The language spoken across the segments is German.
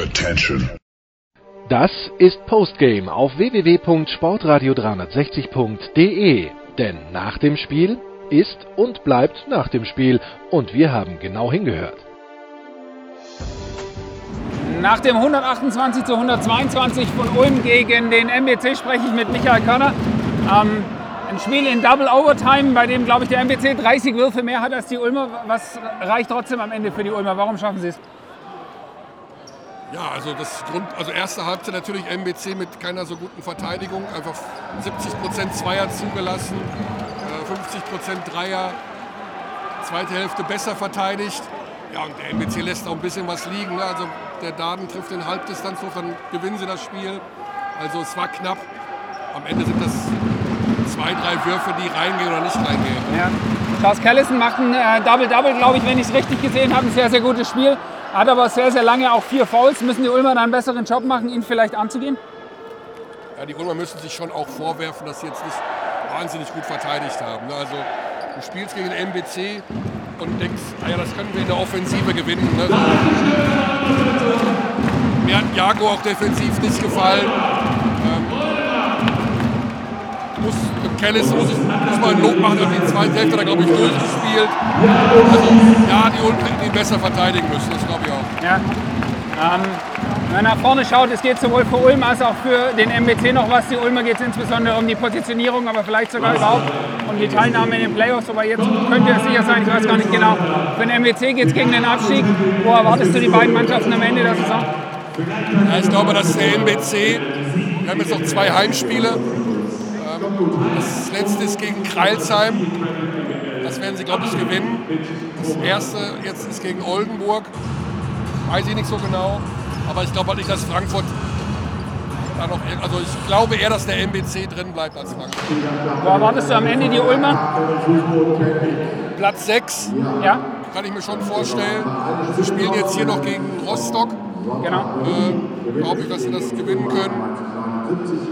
Attention. Das ist Postgame auf www.sportradio360.de. Denn nach dem Spiel ist und bleibt nach dem Spiel. Und wir haben genau hingehört. Nach dem 128 zu 122 von Ulm gegen den MBC spreche ich mit Michael Körner. Ähm, ein Spiel in Double Overtime, bei dem, glaube ich, der MBC 30 Würfe mehr hat als die Ulmer. Was reicht trotzdem am Ende für die Ulmer? Warum schaffen sie es? Ja, also das Grund, also erste Halbzeit natürlich MBC mit keiner so guten Verteidigung, einfach 70 Prozent Zweier zugelassen, 50 äh, Prozent Dreier, zweite Hälfte besser verteidigt. Ja, und der MBC lässt auch ein bisschen was liegen. Ne? Also der Daden trifft den Halbdistanzwurf, dann gewinnen sie das Spiel. Also es war knapp. Am Ende sind das zwei, drei Würfe, die reingehen oder nicht reingehen. Ja. Charles Callison macht ein äh, Double-Double, glaube ich, wenn ich es richtig gesehen habe. Ein sehr, sehr gutes Spiel. Hat aber sehr, sehr lange auch vier Fouls. Müssen die Ulmer einen besseren Job machen, ihn vielleicht anzugehen? Ja, die Ulmer müssen sich schon auch vorwerfen, dass sie jetzt nicht wahnsinnig gut verteidigt haben. Ne? Also du spielst gegen den MBC und denkst, ah ja, das können wir in der Offensive gewinnen. Ne? Mir hat Jago auch defensiv nicht gefallen. Kellis muss, ich, muss man ein Lob machen, aber die zweite Hälfte hat er, glaube ich, durchgespielt. Also ja, die Ulm hätten ihn besser verteidigen müssen, das glaube ich auch. Ja. Ähm, wenn man nach vorne schaut, es geht sowohl für Ulm als auch für den MBC noch was. Die Ulmer geht es insbesondere um die Positionierung, aber vielleicht sogar überhaupt um die Teilnahme in den Playoffs. Aber jetzt könnte es sicher sein, ich weiß gar nicht genau. Für den MBC geht es gegen den Abstieg. Wo erwartest du die beiden Mannschaften am Ende der Saison? Ja, ich glaube, dass der MBC, wir haben jetzt noch zwei Heimspiele. Ähm, das letzte ist gegen Kreilsheim. Das werden sie, glaube ich, gewinnen. Das erste jetzt ist gegen Oldenburg. Weiß ich nicht so genau. Aber ich glaube halt nicht, dass Frankfurt da noch. Also ich glaube eher, dass der MBC drin bleibt als Frankfurt. Wo erwartest du am Ende die Ulmer? Platz 6. Ja. Kann ich mir schon vorstellen. Sie spielen jetzt hier noch gegen Rostock. Genau. Äh, glaube ich, dass sie das gewinnen können.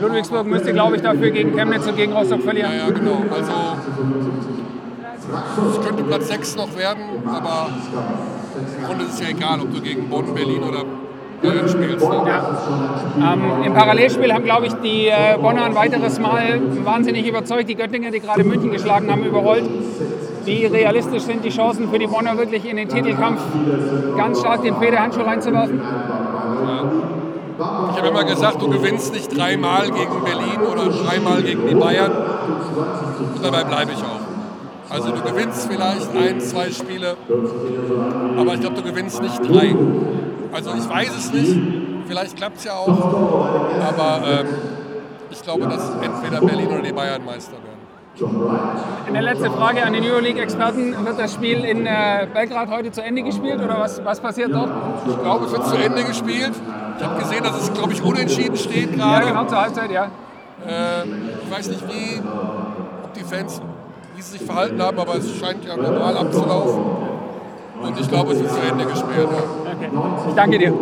Ludwigsburg müsste, glaube ich, dafür gegen Chemnitz und gegen Rostock verlieren. Ja, ja, genau. Also es könnte Platz 6 noch werden, aber im Grunde ist es ja egal, ob du gegen Bonn, Berlin oder Berlin spielst. Ne? Ja. Ähm, Im Parallelspiel haben, glaube ich, die äh, Bonner ein weiteres Mal wahnsinnig überzeugt. Die Göttinger, die gerade München geschlagen haben, überrollt. Wie realistisch sind die Chancen für die Bonner wirklich in den Titelkampf ganz stark den Federhandschuh reinzuwerfen? Ja. Ich habe immer gesagt, du gewinnst nicht dreimal gegen Berlin oder dreimal gegen die Bayern. Und dabei bleibe ich auch. Also du gewinnst vielleicht ein, zwei Spiele, aber ich glaube, du gewinnst nicht drei. Also ich weiß es nicht, vielleicht klappt es ja auch, aber ähm, ich glaube, dass entweder Berlin oder die Bayern Meister werden. Eine letzte Frage an den Euroleague-Experten. Wird das Spiel in äh, Belgrad heute zu Ende gespielt oder was, was passiert dort? Ich glaube, es wird zu Ende gespielt. Ich habe gesehen, dass es, glaube ich, unentschieden steht gerade. Ja, genau, zur Halbzeit, ja. Äh, ich weiß nicht, wie, ob die Fans, wie sie sich verhalten haben, aber es scheint ja normal abzulaufen. Und ich glaube, es wird zu Ende gespielt. Ja. Okay. Ich danke dir.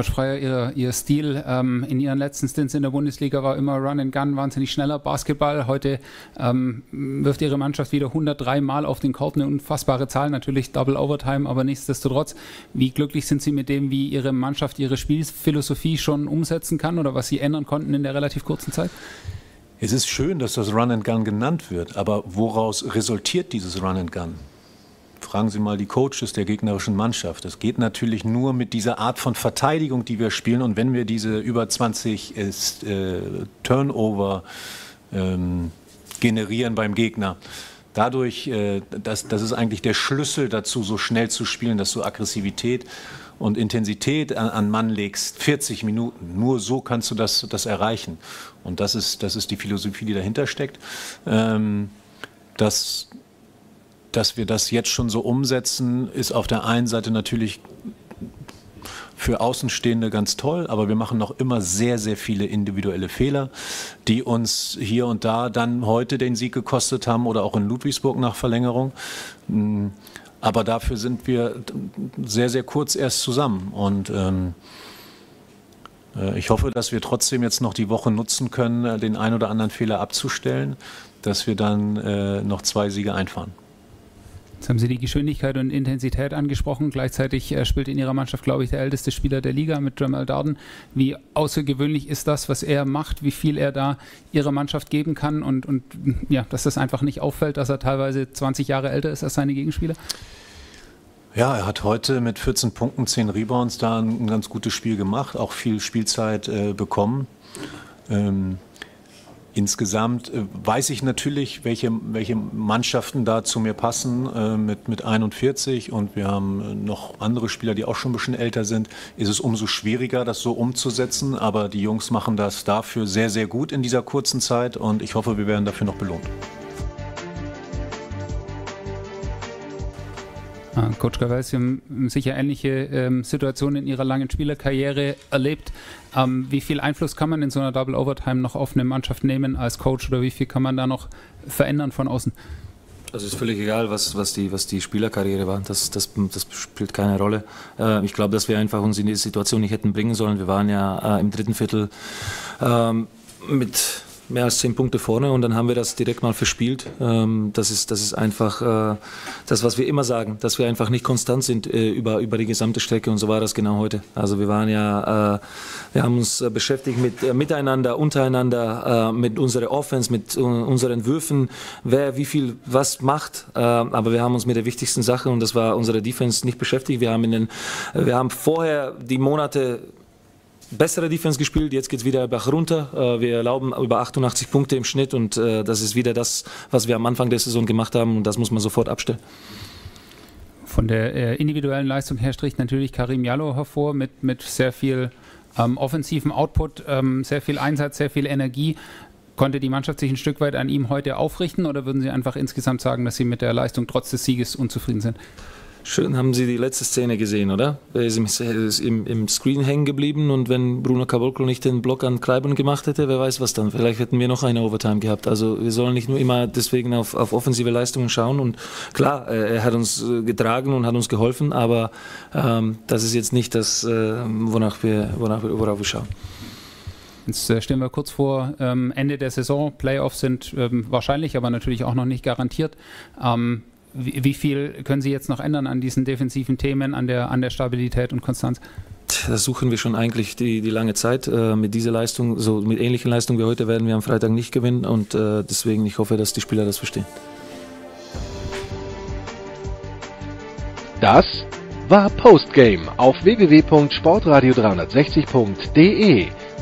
Coach Freier, ihr, ihr Stil ähm, in Ihren letzten Stints in der Bundesliga war immer Run and Gun, wahnsinnig schneller Basketball. Heute ähm, wirft Ihre Mannschaft wieder 103 Mal auf den Korb, eine unfassbare Zahl, natürlich Double Overtime, aber nichtsdestotrotz. Wie glücklich sind Sie mit dem, wie Ihre Mannschaft ihre Spielphilosophie schon umsetzen kann oder was Sie ändern konnten in der relativ kurzen Zeit? Es ist schön, dass das Run and Gun genannt wird, aber woraus resultiert dieses Run and Gun? Fragen Sie mal die Coaches der gegnerischen Mannschaft. Es geht natürlich nur mit dieser Art von Verteidigung, die wir spielen. Und wenn wir diese über 20 äh, Turnover ähm, generieren beim Gegner, dadurch, äh, das, das ist eigentlich der Schlüssel dazu, so schnell zu spielen, dass du Aggressivität und Intensität an, an Mann legst, 40 Minuten. Nur so kannst du das, das erreichen. Und das ist, das ist die Philosophie, die dahinter steckt. Ähm, das dass wir das jetzt schon so umsetzen, ist auf der einen Seite natürlich für Außenstehende ganz toll, aber wir machen noch immer sehr, sehr viele individuelle Fehler, die uns hier und da dann heute den Sieg gekostet haben oder auch in Ludwigsburg nach Verlängerung. Mm, aber dafür sind wir sehr, sehr kurz erst zusammen und ähm, äh, ich hoffe, dass wir trotzdem jetzt noch die Woche nutzen können, äh, den ein oder anderen Fehler abzustellen, dass wir dann äh, noch zwei Siege einfahren. Jetzt haben Sie die Geschwindigkeit und Intensität angesprochen. Gleichzeitig äh, spielt in Ihrer Mannschaft, glaube ich, der älteste Spieler der Liga mit Jamal Darden. Wie außergewöhnlich ist das, was er macht, wie viel er da Ihrer Mannschaft geben kann und, und ja, dass das einfach nicht auffällt, dass er teilweise 20 Jahre älter ist als seine Gegenspieler? Ja, er hat heute mit 14 Punkten, 10 Rebounds da ein, ganz gutes Spiel gemacht, auch viel Spielzeit äh, bekommen. Ähm, Insgesamt äh, weiß ich natürlich, welche, welche Mannschaften da zu mir passen äh, mit, mit 41 und wir haben äh, noch andere Spieler, die auch schon ein bisschen älter sind. Ist es umso schwieriger, das so umzusetzen, aber die Jungs machen das dafür sehr, sehr gut in dieser kurzen Zeit und ich hoffe, wir werden dafür noch belohnt. Coach Gavell, Sie haben sicher ähnliche ähm, Situationen in Ihrer langen Spielerkarriere erlebt. Ähm, wie viel Einfluss kann man in so einer Double Overtime noch auf eine Mannschaft nehmen als Coach oder wie viel kann man da noch verändern von außen? Also ist völlig egal, was, was, die, was die Spielerkarriere war. Das, das, das spielt keine Rolle. Äh, ich glaube, dass wir einfach uns in diese Situation nicht hätten bringen sollen. Wir waren ja äh, im dritten Viertel ähm, mit mehr als zehn Punkte vorne und dann haben wir das direkt mal verspielt. Ähm, das, ist, das ist einfach äh, das, was wir immer sagen, dass wir einfach nicht konstant sind äh, über, über die gesamte Strecke und so war das genau heute. Also wir waren ja, äh, wir haben uns beschäftigt mit miteinander, untereinander, mit unserer Offense, mit unseren Würfen, wer wie viel was macht. aber wir haben uns mit der wichtigsten Sache und das war unsere Defense nicht beschäftigt. Wir haben in den, wir haben vorher die Monate bessere Defense gespielt, jetzt geht es wieder Bach runter. Äh, wir erlauben über 88 Punkte im Schnitt und äh, das ist wieder das, was wir am Anfang der Saison gemacht haben und das muss man sofort abstellen. Von der äh, individuellen Leistung her stricht natürlich Karim Jallo hervor mit, mit sehr viel ähm, offensiven Output, ähm, sehr viel Einsatz, sehr viel Energie. Konnte die Mannschaft sich ein Stück weit an ihm heute aufrichten oder würden Sie einfach insgesamt sagen, dass Sie mit der Leistung trotz des Sieges unzufrieden sind? Schön haben Sie die letzte Szene gesehen, oder? Er ist im, im, Screen hängen geblieben und wenn Bruno Caboclo nicht den Block an Kleiben gemacht hätte, wer weiß was dann. Vielleicht hätten wir noch eine Overtime gehabt. Also wir sollen nicht nur immer deswegen auf, auf offensive Leistungen schauen und klar, er hat uns äh, getragen und hat uns geholfen, aber ähm, das ist jetzt nicht das, äh, wonach wir, wonach wir, worauf wir schauen. Jetzt äh, stehen wir kurz vor ähm, Ende der Saison. Playoffs sind ähm, wahrscheinlich, aber natürlich auch noch nicht garantiert. Ähm, wie, wie, viel können Sie jetzt noch ändern an diesen defensiven Themen, an der, an der Stabilität und Konstanz? Das suchen wir schon eigentlich die, die lange Zeit. Äh, mit dieser Leistung, so mit ähnlichen Leistungen wie heute, werden wir am Freitag nicht gewinnen und äh, deswegen ich hoffe, dass die Spieler das verstehen. Das war Postgame auf www.sportradio360.de.